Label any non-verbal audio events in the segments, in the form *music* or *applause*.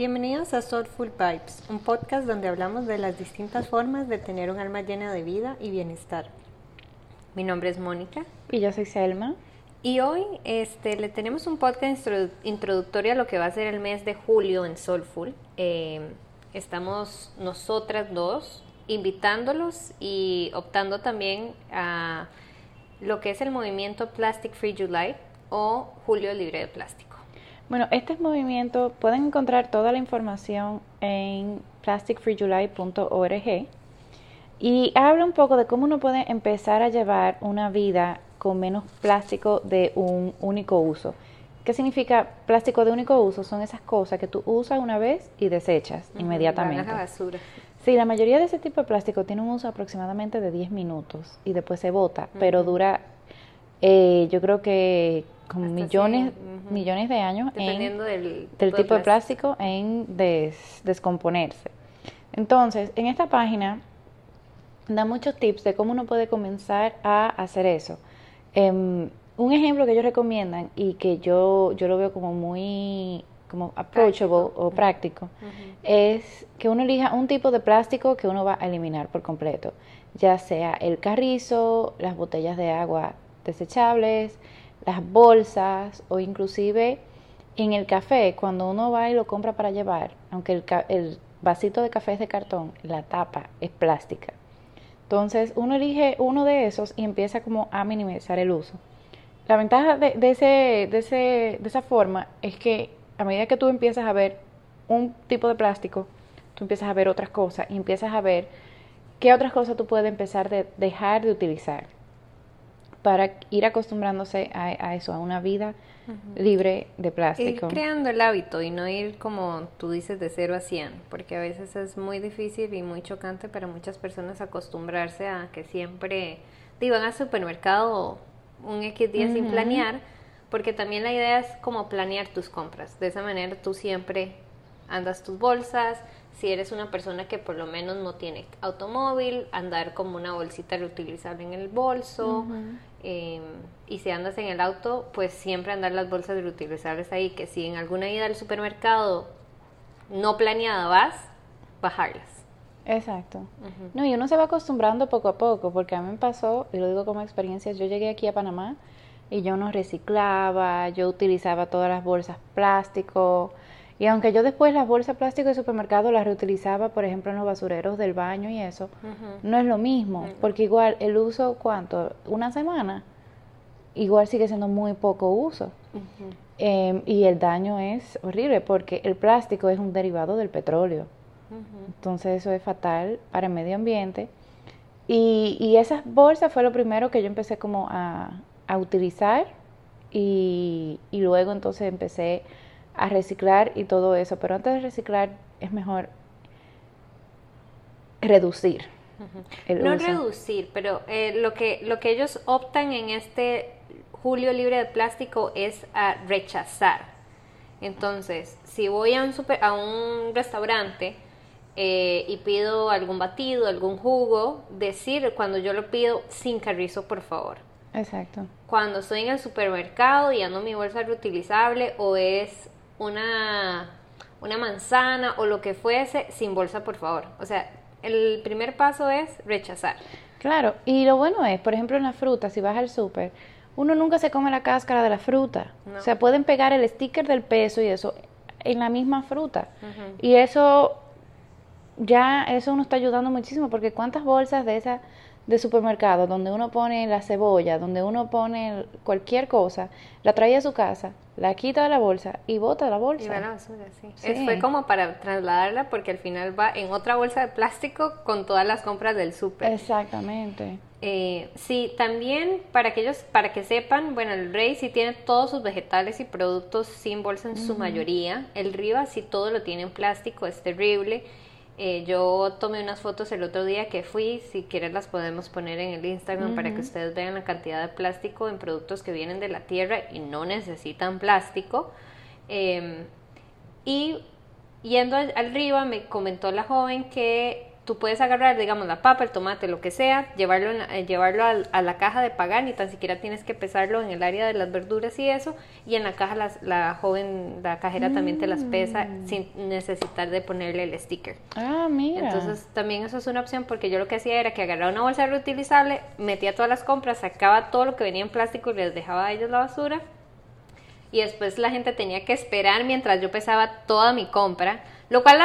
Bienvenidos a Soulful Vibes, un podcast donde hablamos de las distintas formas de tener un alma llena de vida y bienestar. Mi nombre es Mónica. Y yo soy Selma. Y hoy este, le tenemos un podcast introductorio a lo que va a ser el mes de julio en Soulful. Eh, estamos nosotras dos invitándolos y optando también a lo que es el movimiento Plastic Free July o Julio Libre de Plástico. Bueno, este movimiento pueden encontrar toda la información en plasticfreejuly.org y habla un poco de cómo uno puede empezar a llevar una vida con menos plástico de un único uso. ¿Qué significa plástico de único uso? Son esas cosas que tú usas una vez y desechas inmediatamente. La basura. Sí, la mayoría de ese tipo de plástico tiene un uso aproximadamente de 10 minutos y después se bota, pero dura, eh, yo creo que como millones, millones de años Dependiendo del, tipo de plástico, en descomponerse. Entonces, en esta página da muchos tips de cómo uno puede comenzar a hacer eso. Em, un ejemplo que ellos recomiendan y que yo, yo lo veo como muy como approachable o práctico, es que uno elija un tipo de plástico que uno va a eliminar por completo, ya sea el carrizo, las botellas de agua desechables, las bolsas o inclusive en el café, cuando uno va y lo compra para llevar, aunque el, el vasito de café es de cartón, la tapa es plástica. Entonces uno elige uno de esos y empieza como a minimizar el uso. La ventaja de, ese, de, ese, de esa forma es que a medida que tú empiezas a ver un tipo de plástico, tú empiezas a ver otras cosas y empiezas a ver qué otras cosas tú puedes empezar de dejar de utilizar para ir acostumbrándose a, eso, a una vida libre de plástico. Ir creando el hábito y no ir como tú dices de cero a 100, porque a veces es muy difícil y muy chocante para muchas personas acostumbrarse a que siempre van al supermercado un X día sin planear, porque también la idea es como planear tus compras. De esa manera tú siempre andas tus bolsas, si eres una persona que por lo menos no tiene automóvil, andar como una bolsita reutilizable en el bolso. Em, y si andas en el auto, pues siempre andar las bolsas reutilizables ahí, que si en alguna ida al supermercado no planeada vas, bajarlas. Exacto. No, y uno se va acostumbrando poco a poco, porque a mí me pasó, y lo digo como experiencia, yo llegué aquí a Panamá y yo no reciclaba, yo utilizaba todas las bolsas plástico, y aunque yo después las bolsas plásticas de supermercado las reutilizaba, por ejemplo, en los basureros del baño y eso, no es lo mismo, porque igual el uso, ¿cuánto? Una semana, igual sigue siendo muy poco uso. Em, y el daño es horrible porque el plástico es un derivado del petróleo. Entonces eso es fatal para el medio ambiente. Y, y esas bolsas fue lo primero que yo empecé como a, a utilizar y, y luego entonces empecé a reciclar y todo eso, pero antes de reciclar es mejor reducir. no reducir, pero eh, lo, que, lo que ellos optan en este julio libre de plástico es a rechazar. Entonces, si voy a un, super, a un restaurante eh, y pido algún batido, algún jugo, decir cuando yo lo pido sin carrizo, por favor. Exacto. Cuando estoy en el supermercado y ando mi bolsa reutilizable o es una, una manzana o lo que fuese sin bolsa, por favor. O sea, el primer paso es rechazar. Claro, y lo bueno es, por ejemplo, en la fruta, si vas al súper, uno nunca se come la cáscara de la fruta. O sea, pueden pegar el sticker del peso y eso en la misma fruta. Y eso ya, eso uno está ayudando muchísimo, porque cuántas bolsas de esas de supermercado donde uno pone la cebolla, donde uno pone cualquier cosa, la trae a su casa, la quita de la bolsa y bota la bolsa. Y va a la basura, sí. fue como para trasladarla porque al final va en otra bolsa de plástico con todas las compras del súper. Exactamente. Eh, sí, también para aquellos, para que sepan, bueno, el Rey sí tiene todos sus vegetales y productos sin bolsa en su mayoría. El Riva sí todo lo tiene en plástico, es terrible. Eh, yo tomé unas fotos el otro día que fui, si quieren las podemos poner en el Instagram para que ustedes vean la cantidad de plástico en productos que vienen de la tierra y no necesitan plástico. Em, y yendo arriba me comentó la joven que tú puedes agarrar, digamos, la papa, el tomate, lo que sea, llevarlo, eh, llevarlo a, la caja de pagar, ni tan siquiera tienes que pesarlo en el área de las verduras y eso, y en la caja la joven, la cajera también te las pesa mm. sin necesitar de ponerle el sticker. Ah, mira. Entonces también eso es una opción porque yo lo que hacía era que agarraba una bolsa reutilizable, metía todas las compras, sacaba todo lo que venía en plástico y les dejaba a ellos la basura, y después la gente tenía que esperar mientras yo pesaba toda mi compra lo cual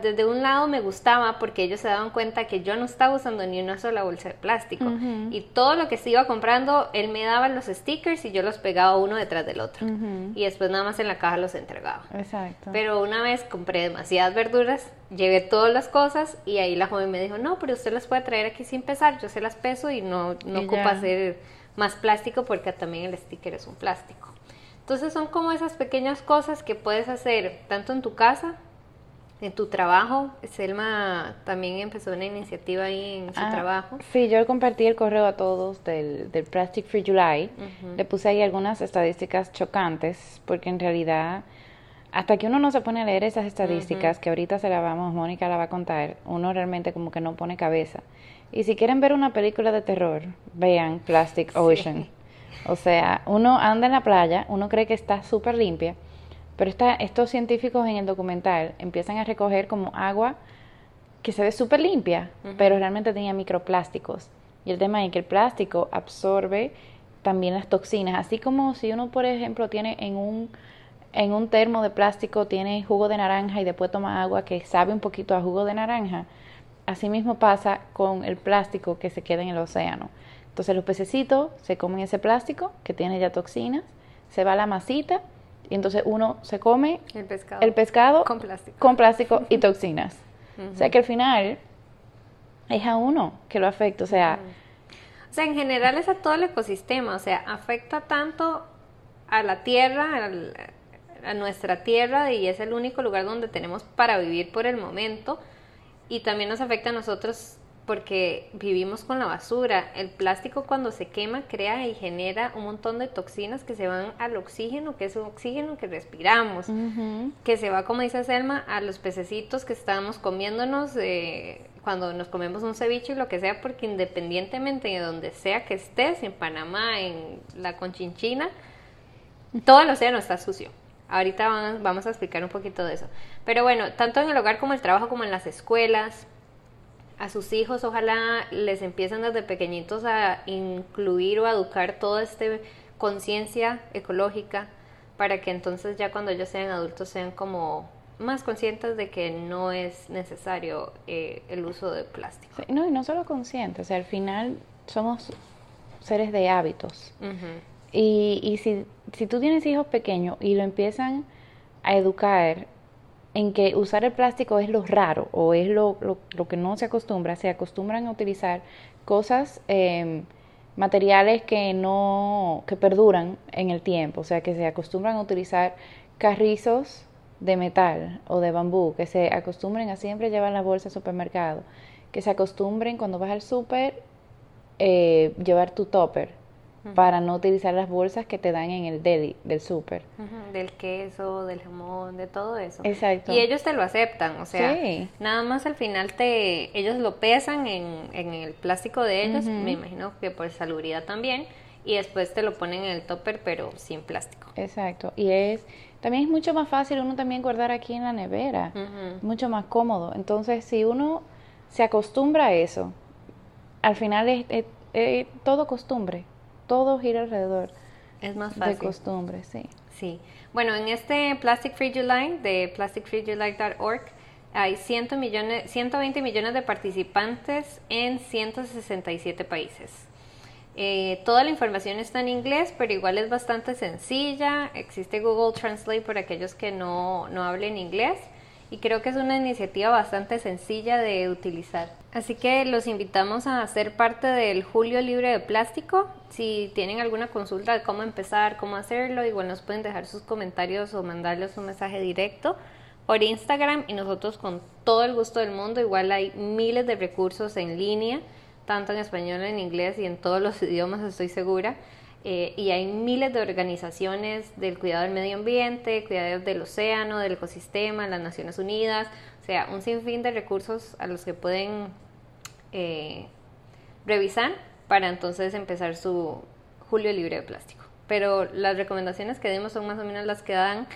desde un lado me gustaba porque ellos se daban cuenta que yo no estaba usando ni una sola bolsa de plástico. Y todo lo que se iba comprando, él me daba los stickers y yo los pegaba uno detrás del otro. Y después nada más en la caja los entregaba. Exacto. Pero una vez compré demasiadas verduras, llevé todas las cosas y ahí la joven me dijo, no, pero usted las puede traer aquí sin pesar, yo se las peso y no, no ocupa hacer más plástico porque también el sticker es un plástico. Entonces son como esas pequeñas cosas que puedes hacer tanto en tu casa en tu trabajo. Selma también empezó una iniciativa ahí en su ah, trabajo. Sí, yo compartí el correo a todos del, del Plastic Free July. Le puse ahí algunas estadísticas chocantes, porque en realidad, hasta que uno no se pone a leer esas estadísticas, que ahorita se la vamos, Mónica la va a contar, uno realmente como que no pone cabeza. Y si quieren ver una película de terror, vean Plastic Ocean. O sea, uno anda en la playa, uno cree que está súper limpia pero estos científicos en el documental empiezan a recoger como agua que se ve súper limpia, pero realmente tenía microplásticos. Y el tema es que el plástico absorbe también las toxinas, así como si uno, por ejemplo, tiene en un, en un termo de plástico, tiene jugo de naranja y después toma agua que sabe un poquito a jugo de naranja, así mismo pasa con el plástico que se queda en el océano. Entonces los pececitos se comen ese plástico que tiene ya toxinas, se va la masita y entonces uno se come el pescado, el pescado con plástico, con plástico y *laughs* toxinas. O sea que al final es a uno que lo afecta. O sea, o sea, en general es a todo el ecosistema. O sea, afecta tanto a la tierra, a nuestra tierra, y es el único lugar donde tenemos para vivir por el momento. Y también nos afecta a nosotros porque vivimos con la basura. El plástico cuando se quema crea y genera un montón de toxinas que se van al oxígeno, que es un oxígeno que respiramos, que se va, como dice Selma, a los pececitos que estamos comiéndonos eh, cuando nos comemos un ceviche y lo que sea, porque independientemente de donde sea que estés, en Panamá, en la Conchinchina, todo el océano está sucio. Ahorita vamos a explicar un poquito de eso. Pero bueno, tanto en el hogar como en el trabajo, como en las escuelas, a sus hijos ojalá les empiecen desde pequeñitos a incluir o a educar toda esta conciencia ecológica para que entonces ya cuando ellos sean adultos sean como más conscientes de que no es necesario eh, el uso de plástico. no, y no solo conscientes, o sea, al final somos seres de hábitos. Y, y si, si tú tienes hijos pequeños y lo empiezan a educar en que usar el plástico es lo raro o es lo, lo, que no se acostumbra, se acostumbran a utilizar cosas, em, materiales que no, que perduran en el tiempo, o sea, que se acostumbran a utilizar carrizos de metal o de bambú, que se acostumbren a siempre llevar la bolsa al supermercado, que se acostumbren cuando vas al super eh, llevar tu topper, para no utilizar las bolsas que te dan en el deli del súper. Del queso, del jamón, de todo eso. Exacto. Y ellos te lo aceptan, o sea, nada más al final te ellos lo pesan en, en el plástico de ellos, me imagino que por salubridad también, y después te lo ponen en el topper pero sin plástico. Exacto. Y es también es mucho más fácil uno también guardar aquí en la nevera, mucho más cómodo. Entonces, si uno se acostumbra a eso, al final es todo costumbre todo gira alrededor. Es más fácil. De costumbre, sí. Sí. Bueno, en este Plastic Free July de plasticfreejuly.org hay 100 millones, 120 millones de participantes en 167 países. Eh, toda la información está en inglés, pero igual es bastante sencilla. Existe Google Translate para aquellos que no, no hablen inglés y creo que es una iniciativa bastante sencilla de utilizar. Así que los invitamos a ser parte del Julio Libre de Plástico. Si tienen alguna consulta de cómo empezar, cómo hacerlo, igual nos pueden dejar sus comentarios o mandarles un mensaje directo por Instagram y nosotros con todo el gusto del mundo, igual hay miles de recursos en línea, tanto en español, en inglés y en todos los *laughs* idiomas, estoy segura eh, y hay miles de organizaciones del cuidado del medio ambiente, cuidado del océano, del ecosistema, las Naciones Unidas. sea, un sinfín de recursos a los que pueden eh, revisar para entonces empezar su julio libre de plástico. Pero las recomendaciones que dimos son más o menos las que dan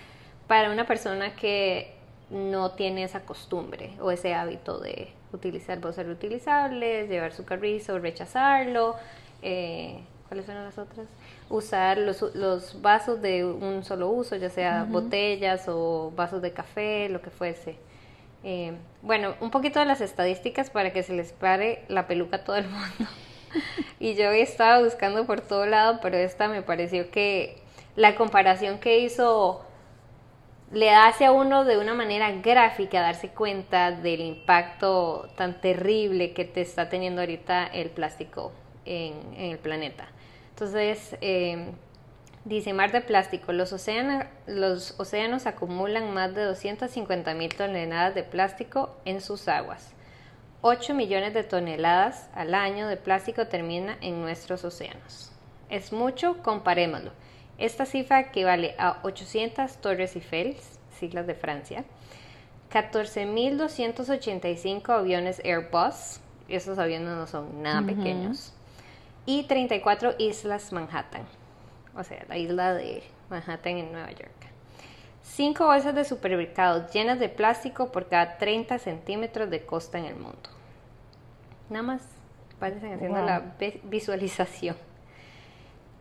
para una persona que no tiene esa costumbre o ese hábito de utilizar bolsas reutilizables, llevar su carrizo, rechazarlo. Eh, ¿Cuáles son las otras? Usar los, los, vasos de un solo uso, ya sea botellas o vasos de café, lo que fuese. Eh, bueno, un poquito de las estadísticas para que se les pare la peluca a todo el *laughs* mundo. y yo estaba buscando por todo lado, pero esta me pareció que la comparación que hizo le hace a uno de una manera gráfica darse cuenta del impacto tan terrible que te está teniendo ahorita el plástico en, el planeta. Entonces, eh, dice Mar de Plástico, los, océanos, los océanos acumulan más de 250 mil toneladas de plástico en sus aguas. 8 millones de toneladas al año de plástico termina en nuestros océanos. Es mucho, comparémoslo. Esta cifra equivale a 800 Torres Eiffel, siglas de Francia, 14.285 aviones Airbus, esos aviones no son nada pequeños, y 34 islas Manhattan, o sea, la isla de Manhattan en Nueva York. Cinco bolsas de supermercados llenas de plástico por cada 30 centímetros de costa en el mundo. Nada más vayan haciendo la visualización.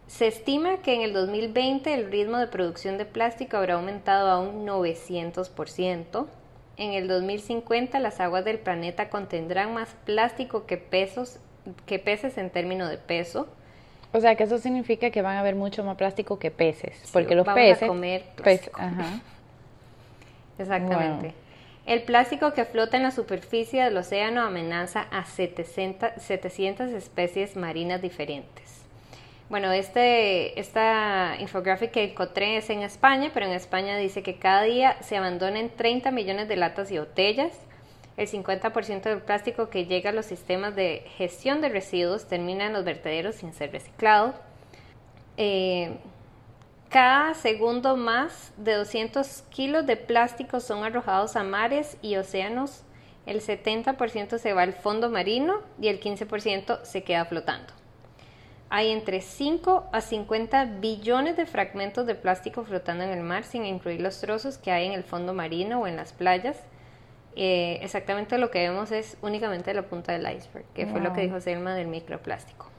Se estima que en el 2020 el ritmo de producción de plástico habrá aumentado a un 900%. En el 2050 las aguas del planeta contendrán más plástico que, pesos, que peces en términos de peso. O sea, que eso significa que van a haber mucho más plástico que peces, porque los peces... A comer plástico. *laughs* Exactamente. El plástico que flota en la superficie del océano amenaza a 700 especies marinas diferentes. Bueno, este, esta infográfica que encontré es en España, pero en España dice que cada día se abandonan 30 millones de latas y botellas. El 50% del plástico que llega a los sistemas de gestión de residuos termina en los vertederos sin ser reciclado. Eh, cada segundo más de 200 kilos de plástico son arrojados a mares y océanos. El 70% se va al fondo marino y el 15% se queda flotando hay entre 5 a 50 billones de fragmentos de plástico flotando en el mar, sin incluir los trozos que hay en el fondo marino o en las playas. Eh, exactamente lo que vemos es únicamente la punta del iceberg, que fue lo que dijo Selma del microplástico.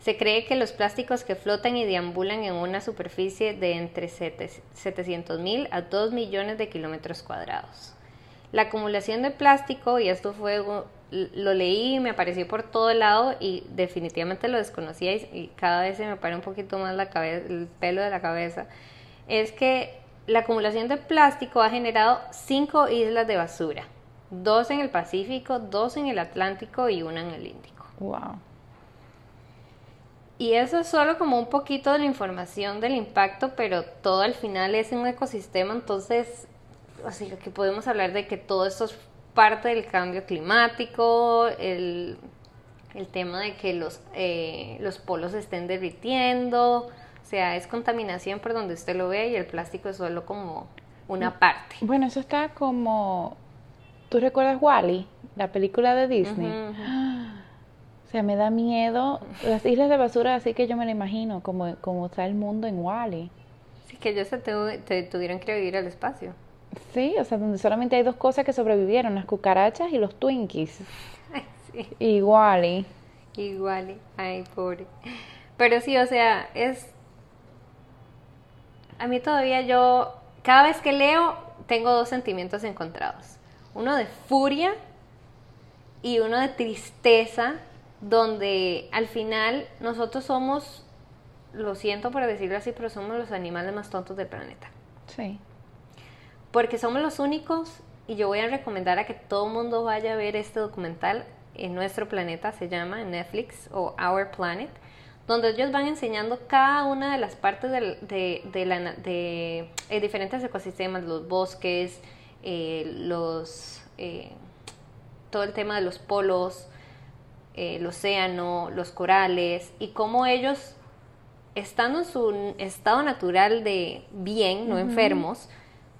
Se cree que los plásticos que flotan y deambulan en una superficie de entre 700 mil a 2 millones de kilómetros cuadrados. La acumulación de plástico, y esto fue lo leí, me apareció por todo lado y definitivamente lo desconocía y, cada vez se me para un poquito más la cabeza, el pelo de la cabeza, es que la acumulación de plástico ha generado cinco islas de basura, dos en el Pacífico, dos en el Atlántico y una en el Índico. Wow. Y eso es solo como un poquito de la información del impacto, pero todo al final es un ecosistema, entonces, así que podemos hablar de que todo esto es parte del cambio climático, el, tema de que los, eh, los polos estén derritiendo, o sea, es contaminación por donde usted lo ve y el plástico es solo como una parte. Bueno, eso está como, ¿tú recuerdas Wally, la película de Disney? *gasps* O sea, me da miedo las islas de basura, así que yo me lo imagino, como, como está el mundo en Wally. Sí, que ellos se te, tuvieron que vivir al espacio. Sí, o sea, donde solamente hay dos cosas que sobrevivieron, las cucarachas y los Twinkies. *laughs* sí. Igual. Igual, ay, pobre. Pero sí, o sea, es... A mí todavía yo, cada vez que leo, tengo dos sentimientos encontrados. Uno de furia y uno de tristeza, donde al final nosotros somos, lo siento por decirlo así, pero somos los animales más tontos del planeta. Sí porque somos los únicos y yo voy a recomendar a que todo el mundo vaya a ver este documental en nuestro planeta, se llama en Netflix o Our Planet, donde ellos van enseñando cada una de las partes de, de, la, de eh, diferentes ecosistemas, los bosques, eh, los, eh, todo el tema de los polos, el océano, los corales, y cómo ellos, estando en su estado natural de bien, no enfermos,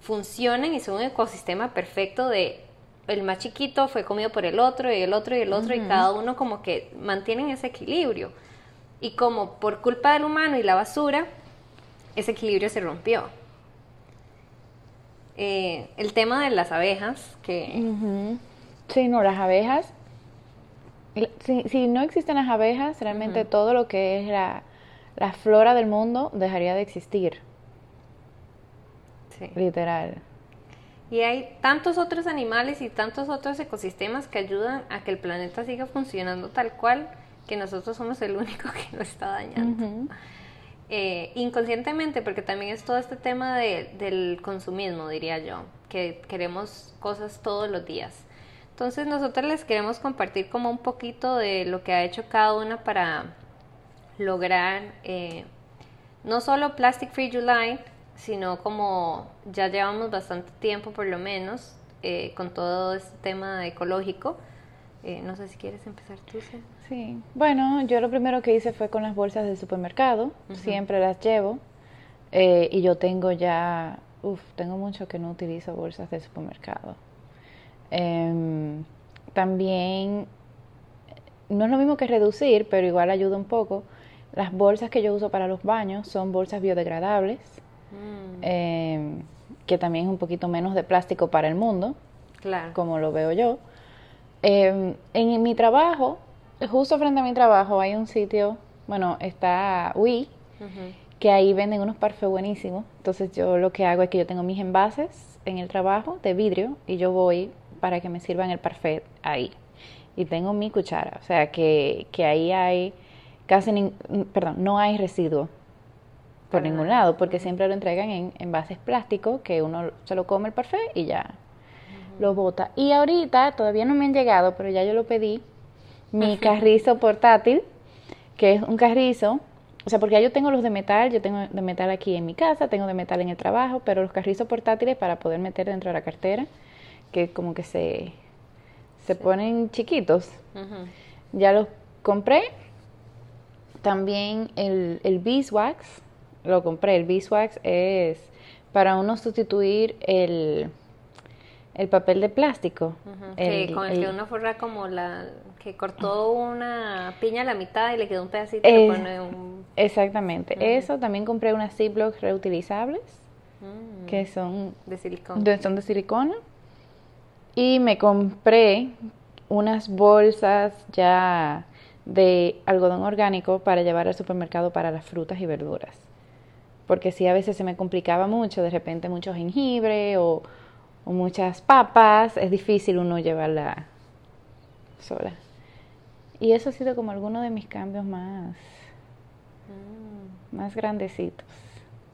funcionan y son un ecosistema perfecto de el más chiquito fue comido por el otro y el otro y el otro y cada uno como que mantienen ese equilibrio. Y como por culpa del humano y la basura, ese equilibrio se rompió. Eh, el tema de las abejas, que... Sí, no, las abejas, si, si, no existen las abejas, realmente todo lo que es la, la, flora del mundo dejaría de existir. Sí. Literal. Y hay tantos otros animales y tantos otros ecosistemas que ayudan a que el planeta siga funcionando tal cual, que nosotros somos el único *laughs* que lo está dañando. Eh, inconscientemente, porque también es todo este tema de, del consumismo, diría yo, que queremos cosas todos los días. Entonces nosotros les queremos compartir como un poquito de lo que ha hecho cada una para lograr eh, no solo Plastic Free July, sino como ya llevamos bastante tiempo por lo menos eh, con todo este tema ecológico. Eh, no sé si quieres empezar tú. Sí, bueno, yo lo primero que hice fue con las bolsas del supermercado, siempre las llevo eh, y yo tengo ya, uff, tengo mucho que no utilizo bolsas del supermercado. Em, también, no es lo mismo que reducir, pero igual ayuda un poco. Las bolsas que yo uso para los baños son bolsas biodegradables Mm. Em, que también es un poquito menos de plástico para el mundo, claro. como lo veo yo. Em, en mi trabajo, justo frente a mi trabajo, hay un sitio, bueno, está Wii, que ahí venden unos parfés buenísimos. Entonces yo lo que hago es que yo tengo mis envases en el trabajo de vidrio y yo voy para que me sirvan el parfait ahí. Y tengo mi cuchara, o sea que, que ahí hay casi, perdón, no hay residuo por ningún lado, porque siempre lo entregan en envases plásticos que uno se lo come el parfait y ya lo bota. Y ahorita todavía no me han llegado, pero ya yo lo pedí, mi carrizo portátil, que es un carrizo, o sea, porque ya yo tengo los de metal, yo tengo de metal aquí en mi casa, tengo de metal en el trabajo, pero los carrizos portátiles para poder meter dentro de la cartera, que como que se, se ponen chiquitos, ya los compré. También el, el beeswax, lo compré. El beeswax es para uno sustituir el, el papel de plástico. el, con el, que uno forra como la que cortó una piña a la mitad y le quedó un pedacito y pone un... Exactamente. Eso también compré unas Ziplocs reutilizables mm. que son de silicona. son de silicona. Y me compré unas bolsas ya de algodón orgánico para llevar al supermercado para las frutas y verduras porque si a veces se me complicaba mucho, de repente mucho jengibre o, muchas papas, es difícil uno llevarla sola. Y eso ha sido como alguno de mis cambios más, mm. más grandecitos.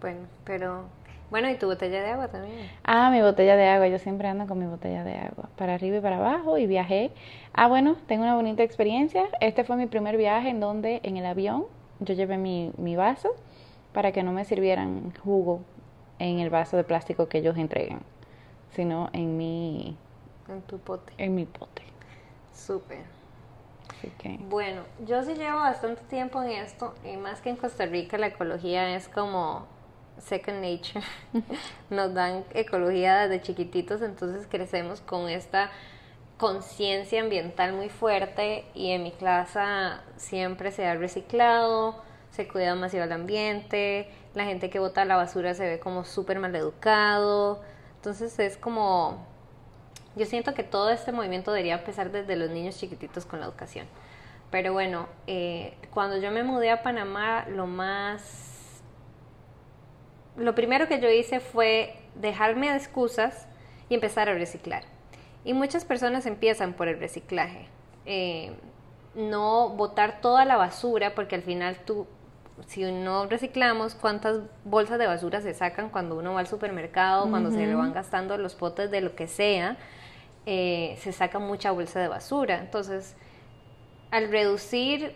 Bueno, pero bueno, ¿y tu botella de agua también? Ah, mi botella de agua. Yo siempre ando con mi botella de agua. Para arriba y para abajo y viajé. Ah, bueno, tengo una bonita experiencia. Este fue mi primer viaje en donde en el avión yo llevé mi, mi vaso para que no me sirvieran jugo en el vaso de plástico que ellos entregan, sino en mi... En tu pote. En mi pote. Súper. Bueno, yo sí llevo bastante tiempo en esto, y más que en Costa Rica la ecología es como second nature. *laughs* Nos dan ecología desde chiquititos, entonces crecemos con esta conciencia ambiental muy fuerte y en mi casa siempre se ha reciclado, se cuida demasiado el ambiente, la gente que bota la basura se ve como súper mal educado, entonces es como, yo siento que todo este movimiento debería empezar desde los niños chiquititos con la educación. Pero bueno, eh, cuando yo me mudé a Panamá, lo más, lo primero que yo hice fue dejarme de excusas y empezar a reciclar. Y muchas personas empiezan por el reciclaje. Eh, no botar toda la basura porque al final tú si no reciclamos, cuántas bolsas de basura se sacan cuando uno va al supermercado, cuando se le van gastando los potes de lo que sea, eh, se saca mucha bolsa de basura. Entonces, al reducir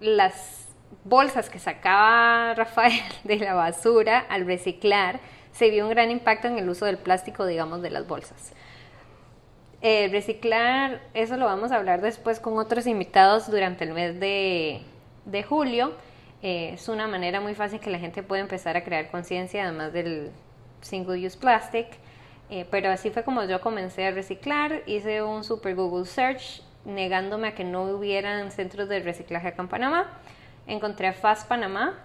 las bolsas que sacaba *laughs* Rafael de la basura, al reciclar, se vio un gran impacto en el uso del plástico, digamos, de las bolsas. Eh, reciclar, eso lo vamos a hablar después con otros invitados durante el mes de, de julio eh, es una manera muy fácil que la gente puede empezar a crear conciencia, además del, single use plastic. Eh, pero así fue como yo comencé a reciclar. Hice un super Google search negándome a que no hubieran centros de reciclaje acá en Panamá. Encontré a Fast Panamá.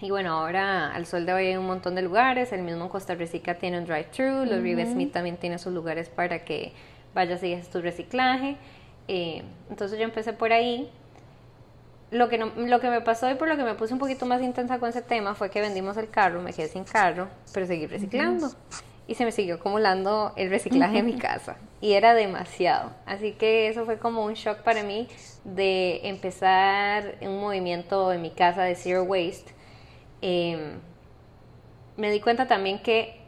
Y bueno, ahora al sol de hoy hay un montón de lugares. El mismo Costa Rica tiene un drive-thru. Los River Smith también tiene sus lugares para que vayas y hagas tu reciclaje. Eh, entonces yo empecé por ahí. Lo que, lo que me pasó y por lo que me puse un poquito más intensa con ese tema fue que vendimos el carro, me quedé sin carro, pero seguí reciclando y se me siguió acumulando el reciclaje en mi casa y era demasiado. Así que eso fue como un shock para mí de empezar un movimiento en mi casa de zero waste. Em, me di cuenta también que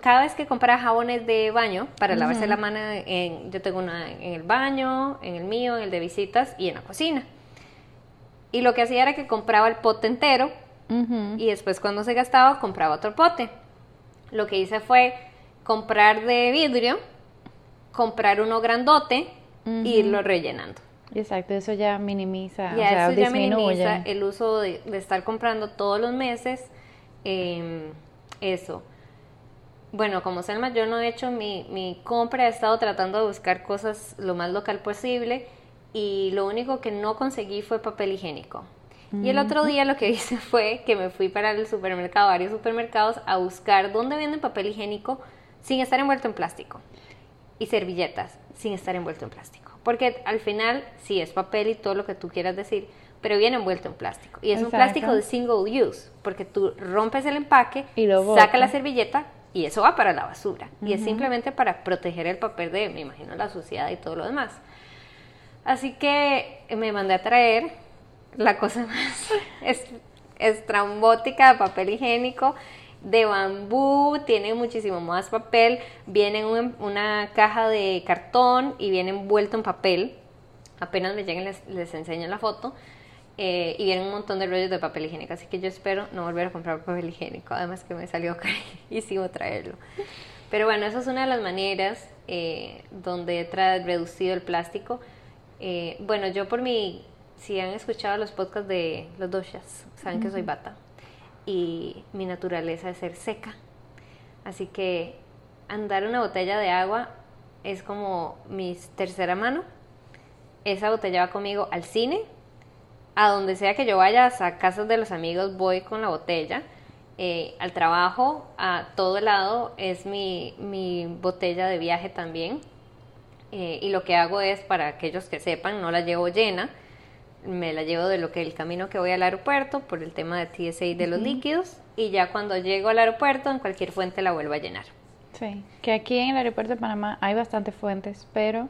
cada vez que compraba jabones de baño para lavarse la mano, en, yo tengo una en el baño, en el mío, en el de visitas y en la cocina. Y lo que hacía era que compraba el pote entero y después cuando se gastaba compraba otro pote lo que hice fue comprar de vidrio, comprar uno grandote e irlo rellenando. Exacto, eso ya minimiza, o sea, eso ya minimiza el uso de, estar comprando todos los meses em, eso. Bueno, como Selma, yo no he hecho mi, mi compra, he estado tratando de buscar cosas lo más local posible y lo único que no conseguí fue papel higiénico. Y el otro día lo que *laughs* hice fue que me fui para el supermercado, varios supermercados, a buscar dónde venden papel higiénico sin estar envuelto en plástico. Y servilletas sin estar envuelto en plástico. Porque al final sí es papel y todo lo que tú quieras decir, pero viene envuelto en plástico. Y es un plástico de single use, porque tú rompes el empaque, y sacas la servilleta y eso va para la basura. Y es simplemente para proteger el papel de, me imagino, la suciedad y todo lo demás. Así que me mandé a traer la cosa *laughs* más estrambótica de papel higiénico de bambú, tiene muchísimo más papel, viene en una caja de cartón y viene envuelto en papel. Apenas me lleguen les, les enseño la foto. Eh, y vienen un montón de rollos de papel higiénico, así que yo espero no volver a comprar papel higiénico, además que me salió *laughs* carísimo traerlo. Pero bueno, esa es una de las maneras eh, donde he reducido el plástico. Eh, bueno, yo por mi si han escuchado los podcasts de los doshas, saben que soy bata y mi naturaleza es ser seca. Así que andar una botella de agua es como mi tercera mano. Esa botella va conmigo al cine, a donde sea que yo vaya, a casas de los amigos voy con la botella. Eh, al trabajo, a todo lado, es mi, mi botella de viaje también. Eh, y lo que hago es, para aquellos que sepan, no la llevo llena, me la llevo de lo que el camino que voy al aeropuerto por el tema de TSA y de los líquidos y ya cuando llego al aeropuerto en cualquier fuente la vuelvo a llenar. Sí, que aquí en el aeropuerto de Panamá hay bastantes fuentes, pero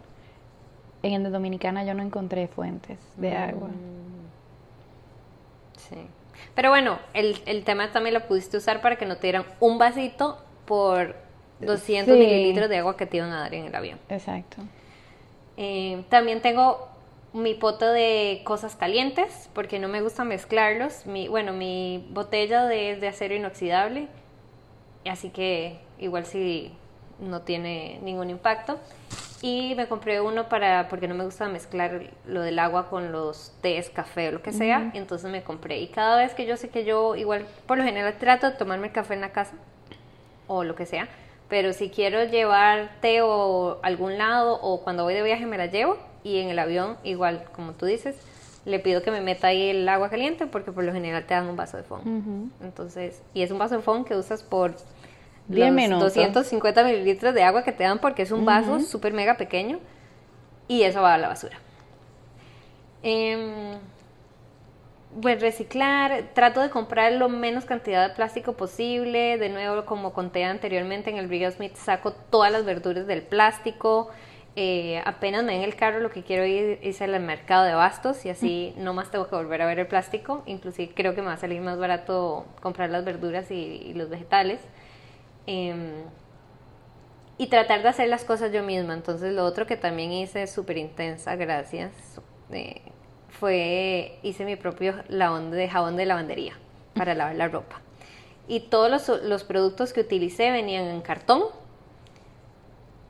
en el de Dominicana yo no encontré fuentes de mm. agua. Sí. Pero bueno, el, el tema también lo pudiste usar para que no te dieran un vasito por 200 mililitros de agua que te iban a dar en el avión. Exacto. Eh, también tengo mi pote de cosas calientes, porque no me gusta mezclarlos. Mi, bueno, mi botella de, de acero inoxidable, así que igual si no tiene ningún impacto. Y me compré uno para, porque no me gusta mezclar lo del agua con los tés, café o lo que sea, entonces me compré. Y cada vez que yo sé que yo, igual, por lo general trato de tomarme el café en la casa, o lo que sea, pero si quiero llevar té o algún lado, o cuando voy de viaje me la llevo, y en el avión, igual, como tú dices, le pido que me meta ahí el agua caliente porque por lo general te dan un vaso de foam. Entonces, y es un vaso de foam que usas por 10 minutos. 250 mililitros de agua que te dan porque es un vaso súper mega pequeño y eso va a la basura. Eh, pues reciclar, trato de comprar lo menos cantidad de plástico posible. De nuevo, como conté anteriormente, en el Brigham Smith saco todas las verduras del plástico. Eh, apenas me en el carro lo que quiero ir es al mercado de bastos y así no más tengo que volver a ver el plástico. Inclusive creo que me va a salir más barato comprar las verduras y, los vegetales. Em, y tratar de hacer las cosas yo misma. Entonces lo otro que también hice súper intensa, gracias, eh, fue hice mi propio lavón de jabón de lavandería para lavar la ropa. Y todos los, los productos que utilicé venían en cartón.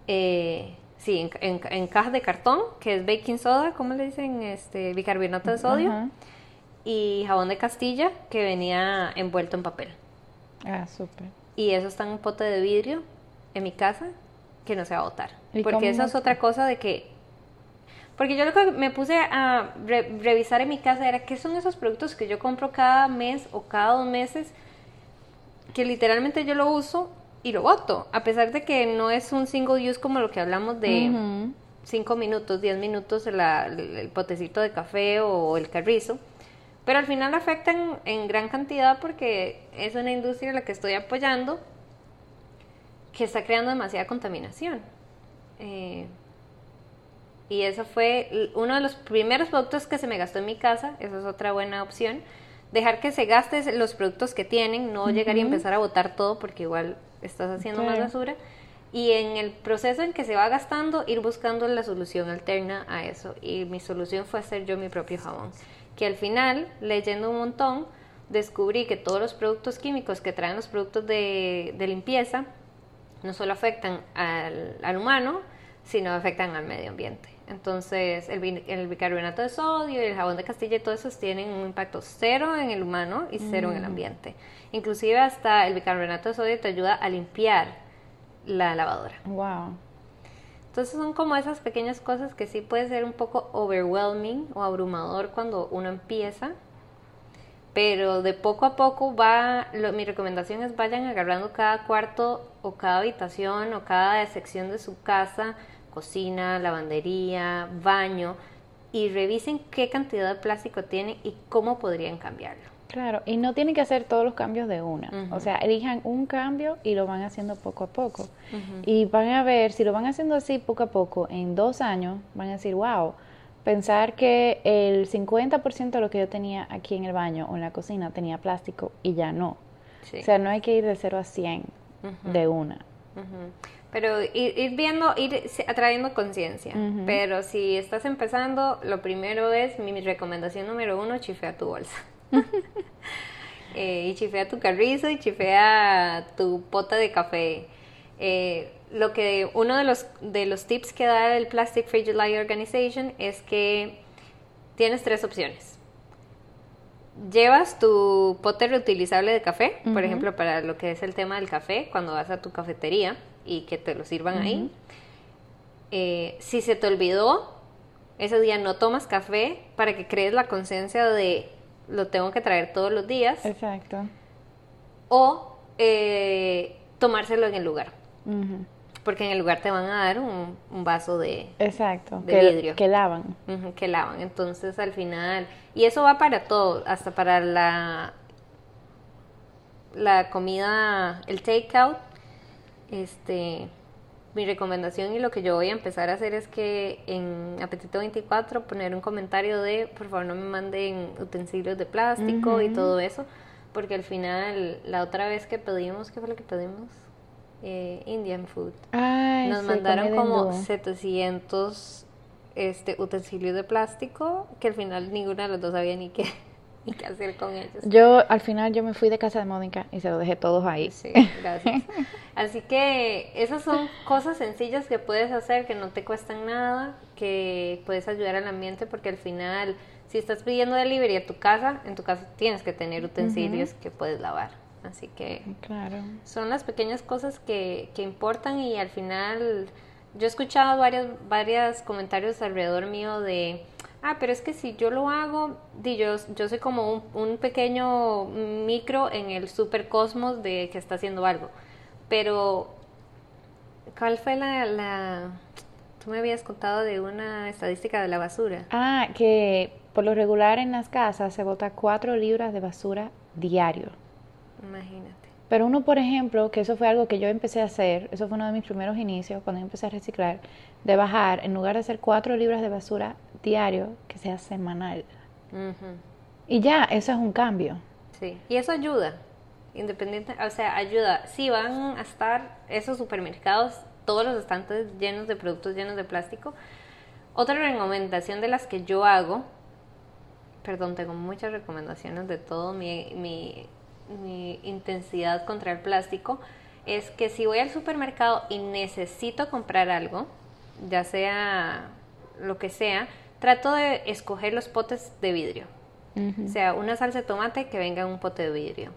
Eh, sí, en, cajas de cartón, que es baking soda, ¿cómo le dicen? Este, bicarbonato de sodio. Y jabón de Castilla, que venía envuelto en papel. Ah, súper. y eso está en un pote de vidrio en mi casa que no se va a botar. ¿Y Porque eso es otra cosa de que... Porque yo lo que me puse a re- revisar en mi casa era qué son esos productos que yo compro cada mes o cada dos meses que literalmente yo lo uso y lo boto. A pesar de que no es un single use como lo que hablamos de... Ujú. 5 minutos, 10 minutos la- el, el potecito de café o el carrizo, pero al final afectan en gran cantidad porque es una industria a la que estoy apoyando que está creando demasiada contaminación. Eh, y eso fue uno de los primeros productos que se me gastó en mi casa, eso es otra buena opción. Dejar que se gaste los productos que tienen, no llegar y empezar a botar todo porque igual estás haciendo más Claro. basura. Y en el proceso en que se va gastando, ir buscando la solución alterna a eso. Y mi solución fue hacer yo mi propio jabón. Que al final, leyendo un montón, descubrí que todos los productos químicos que traen los productos de, de limpieza no solo afectan al, al humano, sino afectan al medio ambiente. Entonces, el, el bicarbonato de sodio y el jabón de Castilla y todos esos tienen un impacto cero en el humano y cero en el ambiente. Inclusive hasta el bicarbonato de sodio te ayuda a limpiar la lavadora. Wow. Entonces son como esas pequeñas cosas que sí puede ser un poco overwhelming o abrumador cuando uno empieza, pero de poco a poco va, lo- mi recomendación es vayan agarrando cada cuarto o cada habitación o cada sección de su casa, cocina, lavandería, baño, y revisen qué cantidad de plástico tiene y cómo podrían cambiarlo. Claro, y no tienen que hacer todos los cambios de una. O sea, elijan un cambio y lo van haciendo poco a poco. Y van a ver, si lo van haciendo así poco a poco, en dos años, van a decir, wow, pensar que el 50% de lo que yo tenía aquí en el baño o en la cocina tenía plástico y ya no. Sí. O sea, no hay que ir de 0 a 100 Ujú. de una. Pero ir, ir viendo, ir atrayendo conciencia. Pero si estás empezando, lo primero es, mi, mi recomendación número uno, chifea tu bolsa. *laughs* Eh, y chifea tu carrizo y chifea tu pota de café. Eh, lo que uno de los, de los tips que da el Plastic Free July Organization es que tienes tres opciones. Llevas tu pote reutilizable de café, por ejemplo, para lo que es el tema del café, cuando vas a tu cafetería y que te lo sirvan ahí. Eh, si se te olvidó, ese día no tomas café para que crees la conciencia de lo tengo que traer todos los días Exacto. o eh, tomárselo en el lugar, porque en el lugar te van a dar un, un vaso de, Exacto. De que, vidrio. que lavan. Que lavan. Entonces, al final, y eso va para todo, hasta para la la comida, el takeout. Este, mi recomendación y lo que yo voy a empezar a hacer es que en Apetito 24 poner un comentario de, por favor, no me manden utensilios de plástico y todo eso, porque al final, la otra vez que pedimos, ¿qué fue lo que pedimos? Eh, Indian food. Ay, Nos sí, mandaron como hindú. 700 este, utensilios de plástico que al final ninguna de las dos sabía ni qué, *laughs* ni qué hacer con ellos. Yo, al final, yo me fui de casa de Mónica y se lo dejé todos ahí. Sí, gracias. *laughs* Así que esas son cosas sencillas que puedes hacer que no te cuestan nada, que puedes ayudar al ambiente porque al final si estás pidiendo delivery a tu casa, en tu casa tienes que tener utensilios que puedes lavar. Así que Claro. son las pequeñas cosas que, que importan y al final yo he escuchado varios, varios comentarios alrededor mío de, ah, pero es que si yo lo hago, di, yo, yo soy como un, un pequeño micro en el supercosmos de que está haciendo algo. Pero, ¿cuál fue la, la... Tú me habías contado de una estadística de la basura. Ah, que por lo regular en las casas se bota cuatro libras de basura diario. Imagínate. Pero uno, por ejemplo, que eso fue algo que yo empecé a hacer, eso fue uno de mis primeros inicios cuando yo empecé a reciclar, de bajar, en lugar de hacer cuatro libras de basura diario, que sea semanal. Y ya, eso es un cambio. Sí, y eso ayuda, independiente, o sea, ayuda. Si van a estar esos supermercados, todos los estantes llenos de productos llenos de plástico. Otra recomendación de las que yo hago, perdón, tengo muchas recomendaciones de todo mi, mi, mi intensidad contra el plástico, es que si voy al supermercado y necesito comprar algo, ya sea lo que sea, trato de escoger los potes de vidrio. O sea, una salsa de tomate que venga en un pote de vidrio.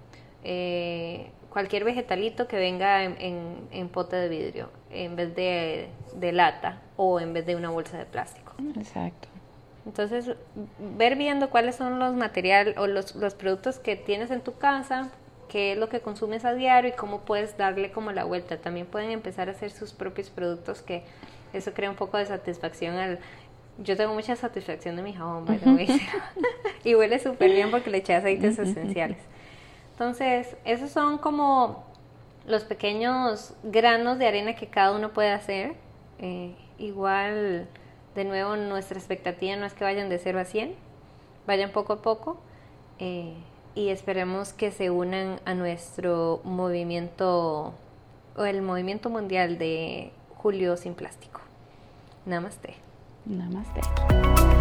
Eh, cualquier vegetalito que venga en, en, pote de vidrio en vez de, de, lata o en vez de una bolsa de plástico. Exacto. Entonces, ver viendo cuáles son los materiales o los, los productos que tienes en tu casa, qué es lo que consumes a diario y cómo puedes darle como la vuelta. También pueden empezar a hacer sus propios productos que eso crea un poco de satisfacción al... Yo tengo mucha satisfacción de mi jabón, *laughs* y huele súper bien porque le eché aceites esenciales. Entonces, esos son como los pequeños granos de arena que cada uno puede hacer. Eh, igual, de nuevo, nuestra expectativa no es que vayan de 0 a 100, vayan poco a poco eh, y esperemos que se unan a nuestro movimiento, o el movimiento mundial de Julio sin plástico. Namaste. Namaste.